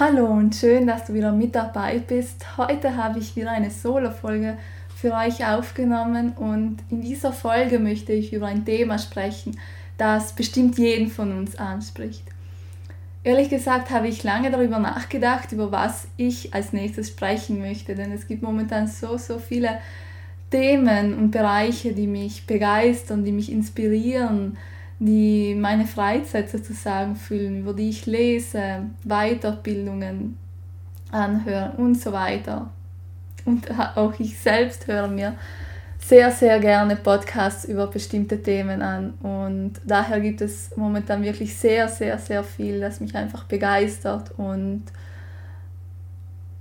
Hallo und schön, dass du wieder mit dabei bist. Heute habe ich wieder eine Solo-Folge für euch aufgenommen und in dieser Folge möchte ich über ein Thema sprechen, das bestimmt jeden von uns anspricht. Ehrlich gesagt habe ich lange darüber nachgedacht, über was ich als nächstes sprechen möchte, denn es gibt momentan so, so viele Themen und Bereiche, die mich begeistern, die mich inspirieren, die meine Freizeit sozusagen füllen, über die ich lese, Weiterbildungen anhöre und so weiter. Und auch ich selbst höre mir sehr, sehr gerne Podcasts über bestimmte Themen an. Und daher gibt es momentan wirklich sehr, sehr, sehr viel, das mich einfach begeistert. Und,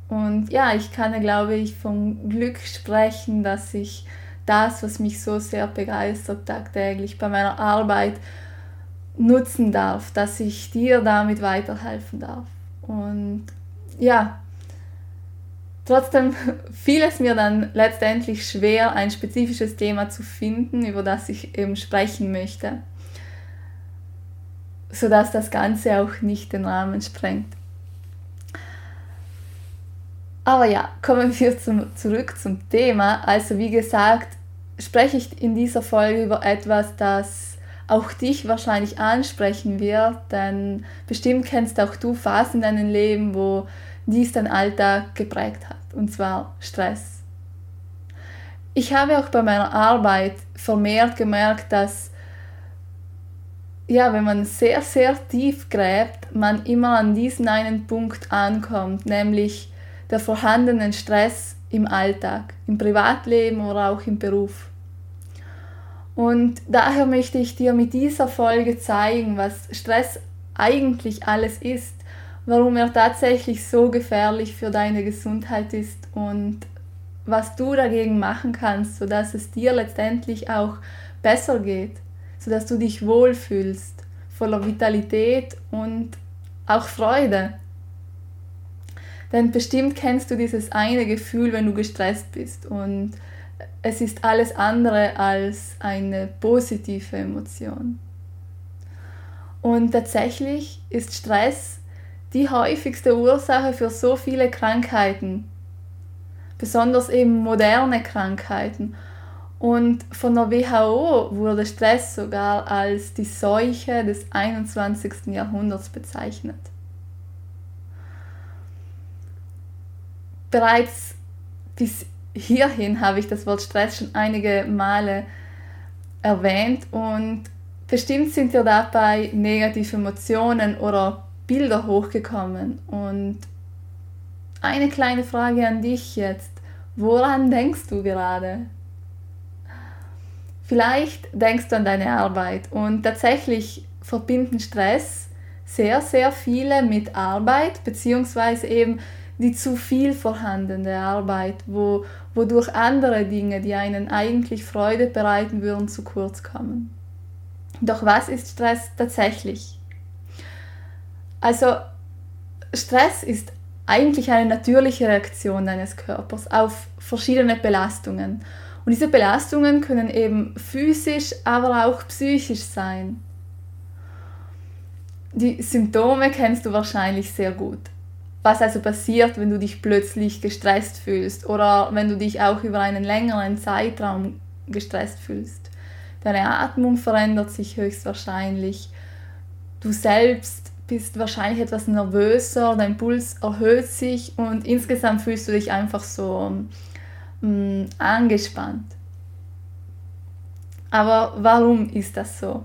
und ja, ich kann, glaube ich, vom Glück sprechen, dass ich das, was mich so sehr begeistert tagtäglich bei meiner Arbeit nutzen darf, dass ich dir damit weiterhelfen darf. Und ja, trotzdem fiel es mir dann letztendlich schwer, ein spezifisches Thema zu finden, über das ich eben sprechen möchte, sodass das Ganze auch nicht den Rahmen sprengt. Aber ja, kommen wir zum, zurück zum Thema. Also wie gesagt, spreche ich in dieser Folge über etwas, das auch dich wahrscheinlich ansprechen wird, denn bestimmt kennst auch du Phasen in deinem Leben, wo dies dein Alltag geprägt hat, und zwar Stress. Ich habe auch bei meiner Arbeit vermehrt gemerkt, dass ja, wenn man sehr, sehr tief gräbt, man immer an diesen einen Punkt ankommt, nämlich der vorhandenen Stress im Alltag, im Privatleben oder auch im Beruf. Und daher möchte ich dir mit dieser Folge zeigen, was Stress eigentlich alles ist, warum er tatsächlich so gefährlich für deine Gesundheit ist und was du dagegen machen kannst, sodass es dir letztendlich auch besser geht, sodass du dich wohlfühlst, voller Vitalität und auch Freude. Denn bestimmt kennst du dieses eine Gefühl, wenn du gestresst bist und es ist alles andere als eine positive Emotion. Und tatsächlich ist Stress die häufigste Ursache für so viele Krankheiten, besonders eben moderne Krankheiten. Und von der WHO wurde Stress sogar als die Seuche des 21. Jahrhunderts bezeichnet. Bereits bis hierhin habe ich das Wort Stress schon einige Male erwähnt und bestimmt sind dir dabei negative Emotionen oder Bilder hochgekommen. Und eine kleine Frage an dich jetzt. Woran denkst du gerade? Vielleicht denkst du an deine Arbeit und tatsächlich verbinden Stress sehr, sehr viele mit Arbeit, beziehungsweise eben die zu viel vorhandene Arbeit, wo, wodurch andere Dinge, die einen eigentlich Freude bereiten würden, zu kurz kommen. Doch was ist Stress tatsächlich? Also Stress ist eigentlich eine natürliche Reaktion deines Körpers auf verschiedene Belastungen. Und diese Belastungen können eben physisch, aber auch psychisch sein. Die Symptome kennst du wahrscheinlich sehr gut was also passiert, wenn du dich plötzlich gestresst fühlst oder wenn du dich auch über einen längeren Zeitraum gestresst fühlst. Deine Atmung verändert sich höchstwahrscheinlich. Du selbst bist wahrscheinlich etwas nervöser, dein Puls erhöht sich und insgesamt fühlst du dich einfach so mh, mm, angespannt. Aber warum ist das so?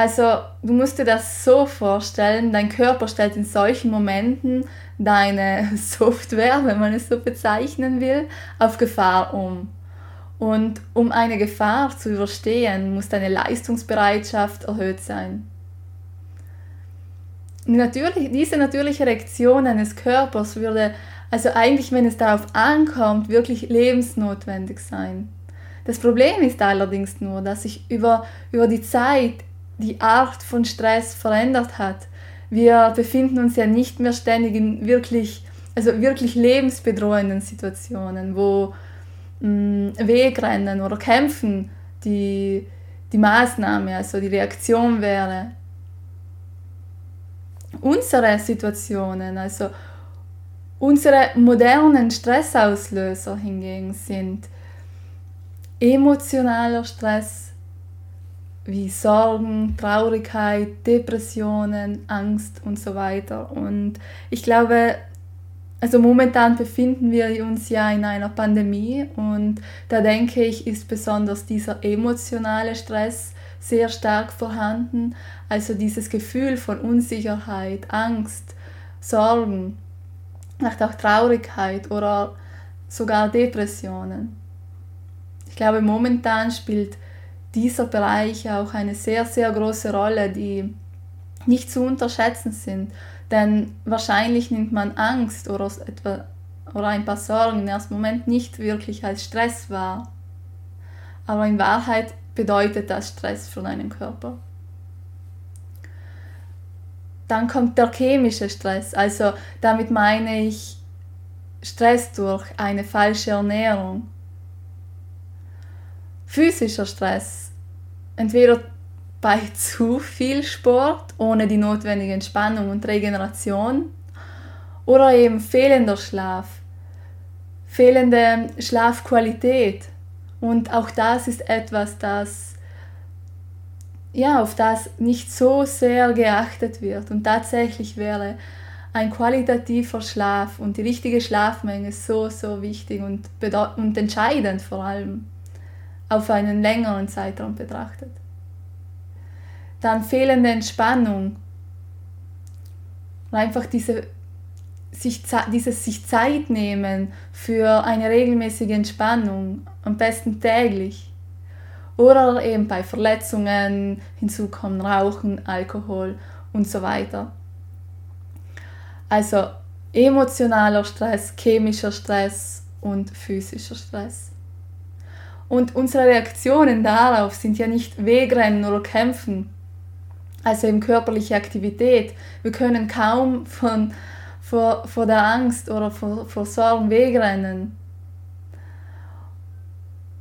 Also du musst dir das so vorstellen, dein Körper stellt in solchen Momenten deine Software, wenn man es so bezeichnen will, auf Gefahr um. Und um eine Gefahr zu überstehen, muss deine Leistungsbereitschaft erhöht sein. Natürlich, diese natürliche Reaktion eines Körpers würde also eigentlich, wenn es darauf ankommt, wirklich lebensnotwendig sein. Das Problem ist allerdings nur, dass sich über, über die Zeit die Art von Stress verändert hat. Wir befinden uns ja nicht mehr ständig in wirklich, also wirklich lebensbedrohenden Situationen, wo mh, mm, Wegrennen oder Kämpfen die, die Maßnahme, also die Reaktion wäre. unsere Situationen, also unsere modernen Stressauslöser hingegen sind emotionaler Stress wie Sorgen, Traurigkeit, Depressionen, Angst und so weiter. Und ich glaube, also momentan befinden wir uns ja in einer Pandemie und da denke ich, ist besonders dieser emotionale Stress sehr stark vorhanden. Also dieses Gefühl von Unsicherheit, Angst, Sorgen, vielleicht auch Traurigkeit oder sogar Depressionen. Ich glaube, momentan spielt dieser Bereich auch eine sehr, sehr große Rolle, die nicht zu unterschätzen sind. Denn wahrscheinlich nimmt man Angst oder, etwa, oder ein paar Sorgen im ersten Moment nicht wirklich als Stress wahr. Aber in Wahrheit bedeutet das Stress für deinen Körper. Dann kommt der chemische Stress. Also damit meine ich Stress durch eine falsche Ernährung. Physischer Stress. Entweder bei zu viel Sport ohne die notwendige Entspannung und Regeneration oder eben fehlender Schlaf, fehlende Schlafqualität. Und auch das ist etwas, das ja, auf das nicht so sehr geachtet wird. Und tatsächlich wäre ein qualitativer Schlaf und die richtige Schlafmenge so, so wichtig und, und entscheidend vor allem auf einen längeren Zeitraum betrachtet. Dann fehlende Entspannung. Einfach diese, sich, dieses sich Zeit nehmen für eine regelmäßige Entspannung, am besten täglich. Oder eben bei Verletzungen hinzukommen Rauchen, Alkohol und so weiter. Also emotionaler Stress, chemischer Stress und physischer Stress. Und unsere Reaktionen darauf sind ja nicht Wegrennen oder Kämpfen, also eben körperliche Aktivität. Wir können kaum von, vor, vor der Angst oder vor, vor Sorgen wegrennen,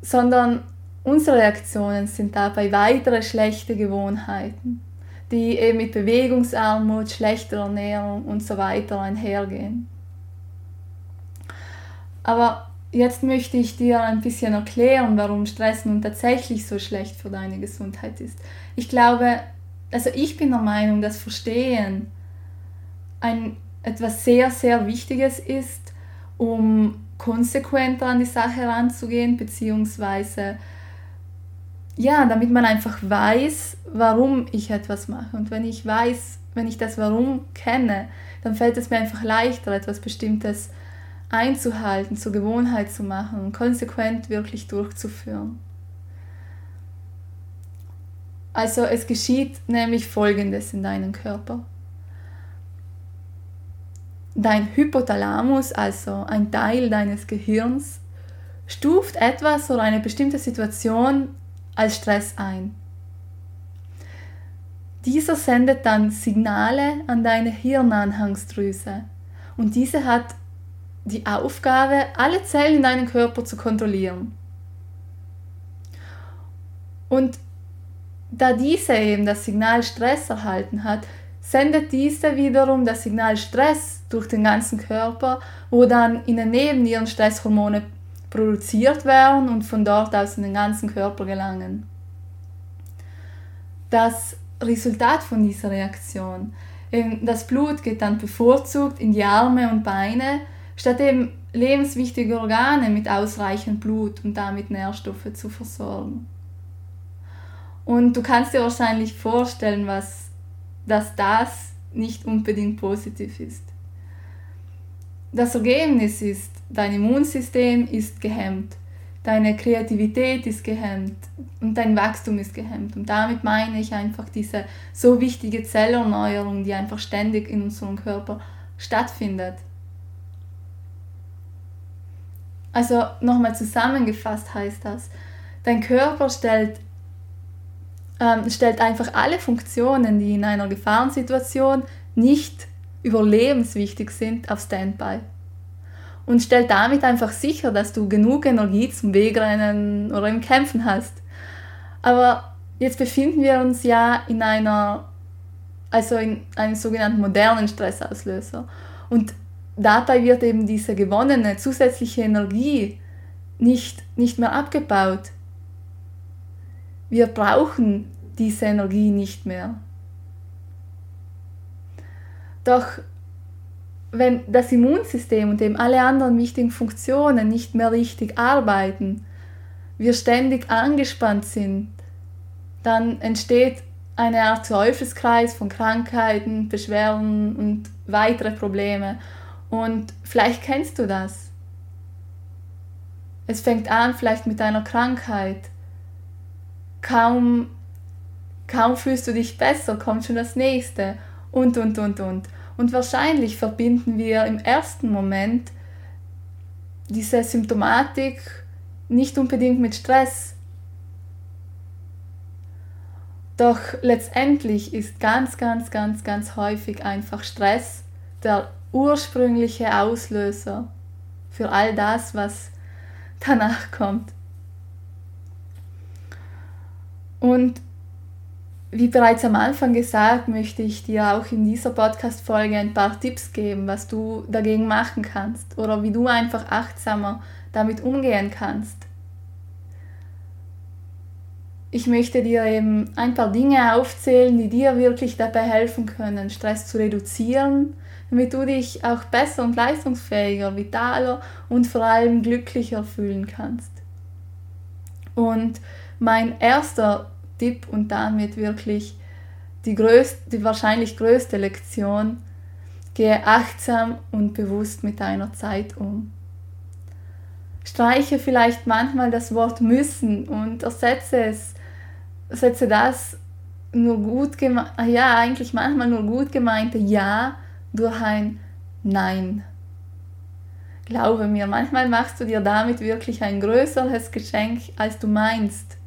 sondern unsere Reaktionen sind dabei weitere schlechte Gewohnheiten, die eben mit Bewegungsarmut, schlechter Ernährung und so weiter einhergehen. Aber jetzt möchte ich dir ein bisschen erklären, warum Stress nun tatsächlich so schlecht für deine Gesundheit ist. Ich glaube, also ich bin der Meinung, dass Verstehen ein, etwas sehr, sehr Wichtiges ist, um konsequenter an die Sache heranzugehen, beziehungsweise ja, damit man einfach weiß, warum ich etwas mache. Und wenn ich weiß, wenn ich das Warum kenne, dann fällt es mir einfach leichter, etwas Bestimmtes einzuhalten, zur Gewohnheit zu machen und konsequent wirklich durchzuführen. Also es geschieht nämlich Folgendes in deinem Körper. Dein Hypothalamus, also ein Teil deines Gehirns, stuft etwas oder eine bestimmte Situation als Stress ein. Dieser sendet dann Signale an deine Hirnanhangsdrüse und diese hat die Aufgabe, alle Zellen in deinem Körper zu kontrollieren. Und da diese eben das Signal Stress erhalten hat, sendet diese wiederum das Signal Stress durch den ganzen Körper, wo dann in den Nebennieren Stresshormone produziert werden und von dort aus in den ganzen Körper gelangen. Das Resultat von dieser Reaktion, das Blut geht dann bevorzugt in die Arme und Beine, statt eben lebenswichtige Organe mit ausreichend Blut und damit Nährstoffe zu versorgen. Und du kannst dir wahrscheinlich vorstellen, was, dass das nicht unbedingt positiv ist. Das Ergebnis ist, dein Immunsystem ist gehemmt, deine Kreativität ist gehemmt und dein Wachstum ist gehemmt. Und damit meine ich einfach diese so wichtige Zellerneuerung, die einfach ständig in unserem Körper stattfindet. Also nochmal zusammengefasst heißt das, dein Körper stellt, ähm, stellt einfach alle Funktionen, die in einer Gefahrensituation nicht überlebenswichtig sind, auf Standby. Und stellt damit einfach sicher, dass du genug Energie zum Wegrennen oder im Kämpfen hast. Aber jetzt befinden wir uns ja in einer also in einen sogenannten modernen Stressauslöser. Und dabei wird eben diese gewonnene zusätzliche Energie nicht, nicht mehr abgebaut. Wir brauchen diese Energie nicht mehr. Doch wenn das Immunsystem und eben alle anderen wichtigen Funktionen nicht mehr richtig arbeiten, wir ständig angespannt sind, dann entsteht eine Art Teufelskreis von Krankheiten, Beschwerden und weitere Probleme. Und vielleicht kennst du das. Es fängt an vielleicht mit einer Krankheit. Kaum, kaum fühlst du dich besser, kommt schon das nächste. Und, und, und, und. Und wahrscheinlich verbinden wir im ersten Moment diese Symptomatik nicht unbedingt mit Stress. Doch letztendlich ist ganz, ganz, ganz, ganz häufig einfach Stress der ursprüngliche Auslöser für all das, was danach kommt. Und wie bereits am Anfang gesagt, möchte ich dir auch in dieser Podcast-Folge ein paar Tipps geben, was du dagegen machen kannst oder wie du einfach achtsamer damit umgehen kannst. Ich möchte dir eben ein paar Dinge aufzählen, die dir wirklich dabei helfen können, Stress zu reduzieren, damit du dich auch besser und leistungsfähiger, vitaler und vor allem glücklicher fühlen kannst. Und mein erster Tipp und damit wirklich die, größte, die wahrscheinlich größte Lektion, gehe achtsam und bewusst mit deiner Zeit um. Streiche vielleicht manchmal das Wort müssen und ersetze es, ersetze das nur gut ja, eigentlich manchmal nur gut gemeinte Ja durch ein Nein. Glaube mir, manchmal machst du dir damit wirklich ein größeres Geschenk, als du meinst.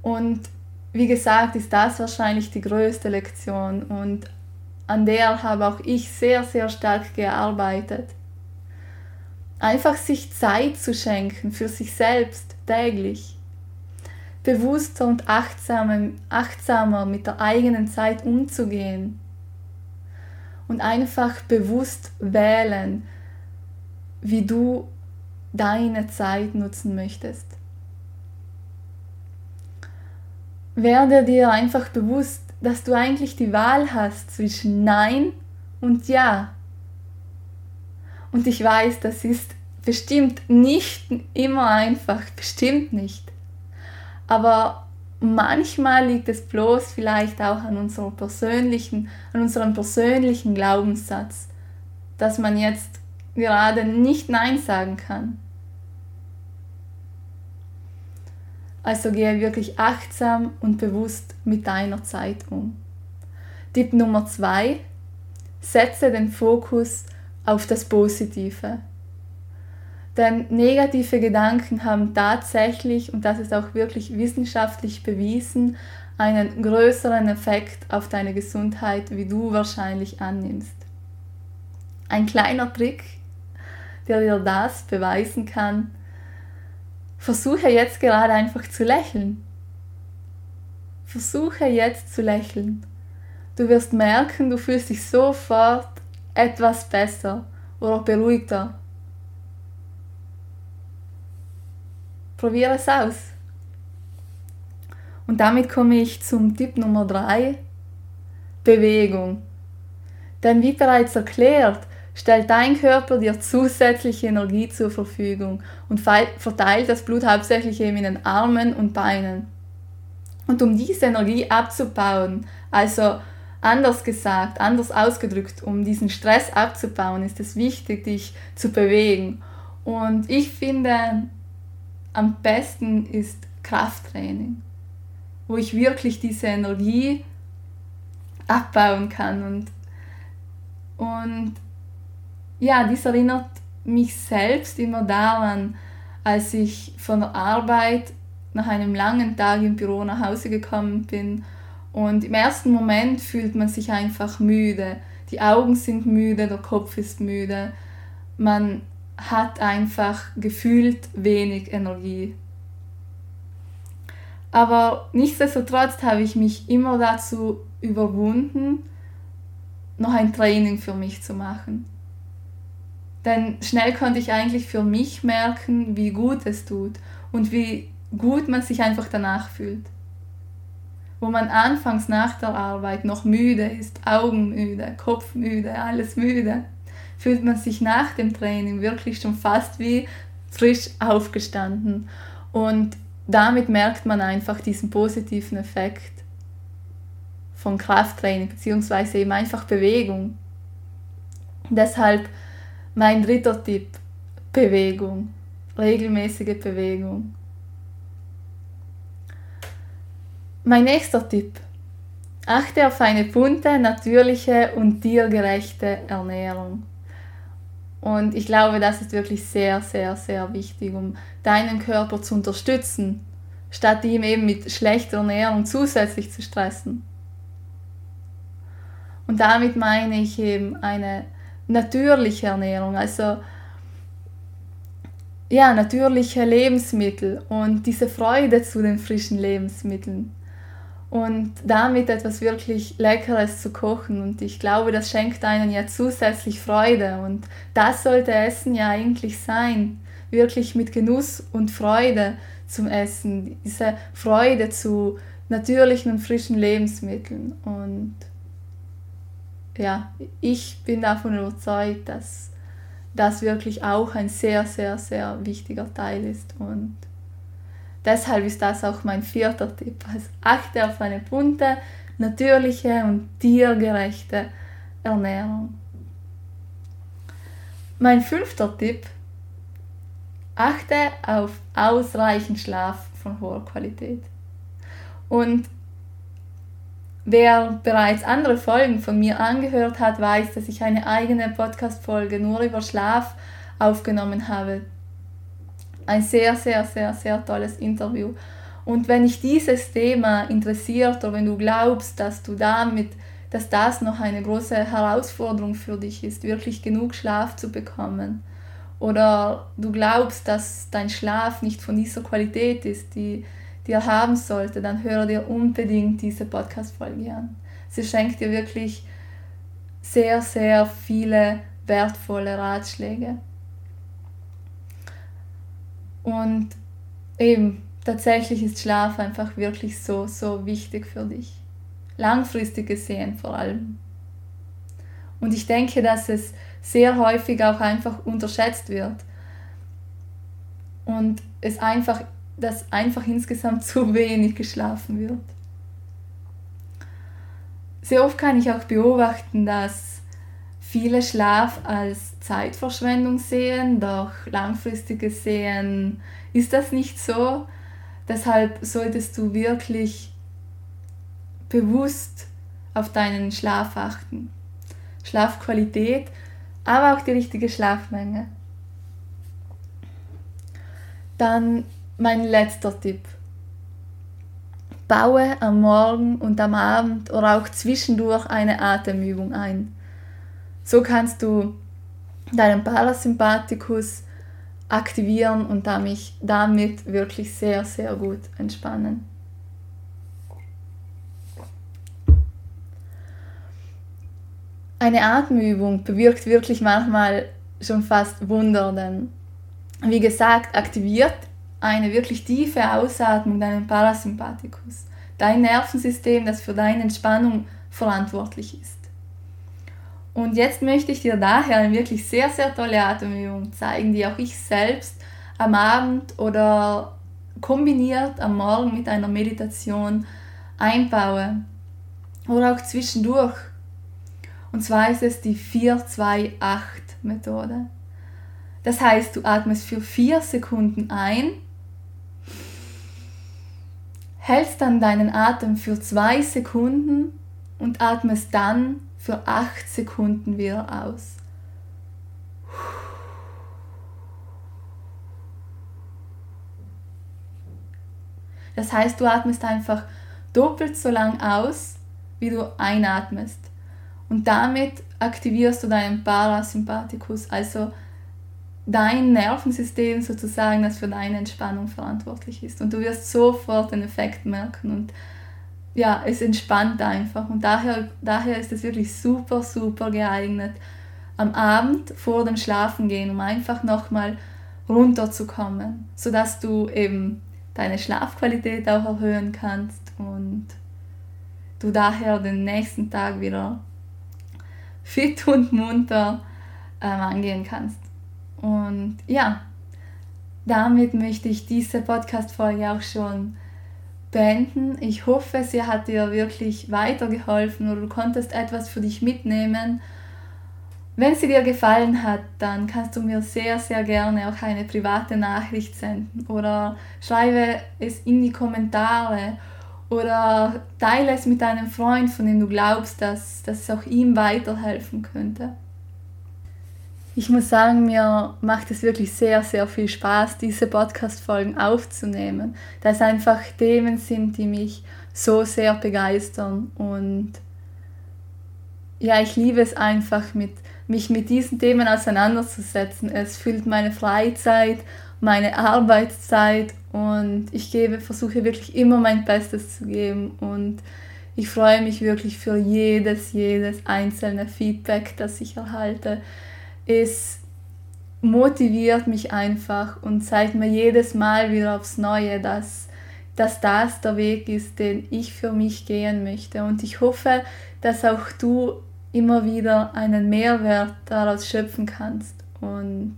Und wie gesagt, ist das wahrscheinlich die größte Lektion und an der habe auch ich sehr, sehr stark gearbeitet. Einfach sich Zeit zu schenken für sich selbst täglich. Bewusster und achtsamer, achtsamer mit der eigenen Zeit umzugehen. Und einfach bewusst wählen, wie du deine Zeit nutzen möchtest werde dir einfach bewusst, dass du eigentlich die Wahl hast zwischen Nein und Ja. Und ich weiß, das ist bestimmt nicht immer einfach, bestimmt nicht. Aber manchmal liegt es bloß vielleicht auch an unserem persönlichen, an unserem persönlichen Glaubenssatz, dass man jetzt gerade nicht Nein sagen kann. Also gehe wirklich achtsam und bewusst mit deiner Zeit um. Tipp Nummer zwei: Setze den Fokus auf das Positive. Denn negative Gedanken haben tatsächlich, und das ist auch wirklich wissenschaftlich bewiesen, einen größeren Effekt auf deine Gesundheit, wie du wahrscheinlich annimmst. Ein kleiner Trick, der dir das beweisen kann, Versuche jetzt gerade einfach zu lächeln. Versuche jetzt zu lächeln. Du wirst merken, du fühlst dich sofort etwas besser oder beruhigter. Probiere es aus. Und damit komme ich zum Tipp Nummer 3, Bewegung. Denn wie bereits erklärt, stellt dein Körper dir zusätzliche Energie zur Verfügung und verteilt das Blut hauptsächlich eben in den Armen und Beinen. Und um diese Energie abzubauen, also anders gesagt, anders ausgedrückt, um diesen Stress abzubauen, ist es wichtig, dich zu bewegen. Und ich finde, am besten ist Krafttraining, wo ich wirklich diese Energie abbauen kann. Und, und ja, dies erinnert mich selbst immer daran, als ich von der Arbeit nach einem langen Tag im Büro nach Hause gekommen bin. Und im ersten Moment fühlt man sich einfach müde. Die Augen sind müde, der Kopf ist müde. Man hat einfach gefühlt wenig Energie. Aber nichtsdestotrotz habe ich mich immer dazu überwunden, noch ein Training für mich zu machen. Denn schnell konnte ich eigentlich für mich merken, wie gut es tut und wie gut man sich einfach danach fühlt. Wo man anfangs nach der Arbeit noch müde ist, augenmüde, kopfmüde, alles müde, fühlt man sich nach dem Training wirklich schon fast wie frisch aufgestanden. Und damit merkt man einfach diesen positiven Effekt von Krafttraining, beziehungsweise eben einfach Bewegung. Deshalb mein dritter Tipp, Bewegung, regelmäßige Bewegung. Mein nächster Tipp, achte auf eine bunte, natürliche und tiergerechte Ernährung. Und ich glaube, das ist wirklich sehr, sehr, sehr wichtig, um deinen Körper zu unterstützen, statt ihm eben mit schlechter Ernährung zusätzlich zu stressen. Und damit meine ich eben eine natürliche Ernährung, also ja, natürliche Lebensmittel und diese Freude zu den frischen Lebensmitteln und damit etwas wirklich Leckeres zu kochen. Und ich glaube, das schenkt einen ja zusätzlich Freude und das sollte Essen ja eigentlich sein, wirklich mit Genuss und Freude zum Essen, diese Freude zu natürlichen und frischen Lebensmitteln und ja, ich bin davon überzeugt, dass das wirklich auch ein sehr, sehr, sehr wichtiger Teil ist. Und deshalb ist das auch mein vierter Tipp. Also achte auf eine bunte, natürliche und tiergerechte Ernährung. Mein fünfter Tipp, achte auf ausreichend Schlaf von hoher Qualität. Und Wer bereits andere Folgen von mir angehört hat, weiß, dass ich eine eigene Podcast-Folge nur über Schlaf aufgenommen habe. Ein sehr, sehr, sehr, sehr tolles Interview. Und wenn dich dieses Thema interessiert oder wenn du glaubst, dass du damit, dass das noch eine große Herausforderung für dich ist, wirklich genug Schlaf zu bekommen, oder du glaubst, dass dein Schlaf nicht von dieser Qualität ist, die er haben sollte, dann höre dir unbedingt diese Podcast-Folge an. Sie schenkt dir wirklich sehr, sehr viele wertvolle Ratschläge. Und eben, tatsächlich ist Schlaf einfach wirklich so, so wichtig für dich. Langfristig gesehen vor allem. Und ich denke, dass es sehr häufig auch einfach unterschätzt wird. Und es einfach dass einfach insgesamt zu wenig geschlafen wird. Sehr oft kann ich auch beobachten, dass viele Schlaf als Zeitverschwendung sehen, doch langfristig gesehen ist das nicht so. Deshalb solltest du wirklich bewusst auf deinen Schlaf achten. Schlafqualität, aber auch die richtige Schlafmenge. Dann mein letzter Tipp. Baue am Morgen und am Abend oder auch zwischendurch eine Atemübung ein. So kannst du deinen Parasympathikus aktivieren und damit wirklich sehr, sehr gut entspannen. Eine Atemübung bewirkt wirklich manchmal schon fast Wunder, denn wie gesagt, aktiviert eine wirklich tiefe Ausatmung deinen Parasympathikus, dein Nervensystem, das für deine Entspannung verantwortlich ist. Und jetzt möchte ich dir daher eine wirklich sehr, sehr tolle Atemübung zeigen, die auch ich selbst am Abend oder kombiniert am Morgen mit einer Meditation einbaue oder auch zwischendurch. Und zwar ist es die 4-2-8-Methode. Das heißt, du atmest für 4 Sekunden ein hältst dann deinen Atem für zwei Sekunden und atmest dann für acht Sekunden wieder aus. Das heißt, du atmest einfach doppelt so lang aus, wie du einatmest. Und damit aktivierst du deinen Parasympathikus, also dein Nervensystem sozusagen, das für deine Entspannung verantwortlich ist. Und du wirst sofort den Effekt merken. Und ja, es entspannt einfach und daher, daher ist es wirklich super, super geeignet am Abend vor dem Schlafengehen, um einfach nochmal runterzukommen, sodass du eben deine Schlafqualität auch erhöhen kannst und du daher den nächsten Tag wieder fit und munter ähm, angehen kannst. Und ja, damit möchte ich diese Podcast-Folge auch schon beenden. Ich hoffe, sie hat dir wirklich weitergeholfen oder du konntest etwas für dich mitnehmen. Wenn sie dir gefallen hat, dann kannst du mir sehr, sehr gerne auch eine private Nachricht senden oder schreibe es in die Kommentare oder teile es mit einem Freund, von dem du glaubst, dass, dass es auch ihm weiterhelfen könnte. Ich muss sagen, mir macht es wirklich sehr, sehr viel Spaß, diese Podcast-Folgen aufzunehmen, da es einfach Themen sind, die mich so sehr begeistern. Und ja, ich liebe es einfach, mit, mich mit diesen Themen auseinanderzusetzen. Es füllt meine Freizeit, meine Arbeitszeit und ich gebe, versuche wirklich immer mein Bestes zu geben. Und ich freue mich wirklich für jedes, jedes einzelne Feedback, das ich erhalte es motiviert mich einfach und zeigt mir jedes Mal wieder aufs Neue, dass, dass das der Weg ist, den ich für mich gehen möchte. Und ich hoffe, dass auch du immer wieder einen Mehrwert daraus schöpfen kannst. Und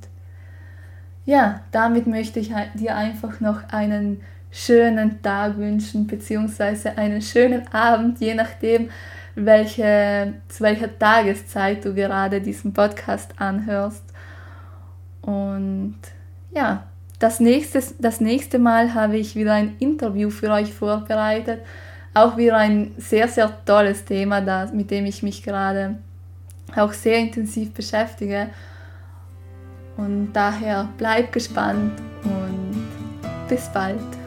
ja, damit möchte ich dir einfach noch einen schönen Tag wünschen, beziehungsweise einen schönen Abend, je nachdem, welche, zu welcher Tageszeit du gerade diesen Podcast anhörst. Und ja, das nächste, das nächste Mal habe ich wieder ein Interview für euch vorbereitet. Auch wieder ein sehr, sehr tolles Thema, das, mit dem ich mich gerade auch sehr intensiv beschäftige. Und daher bleib gespannt und bis bald.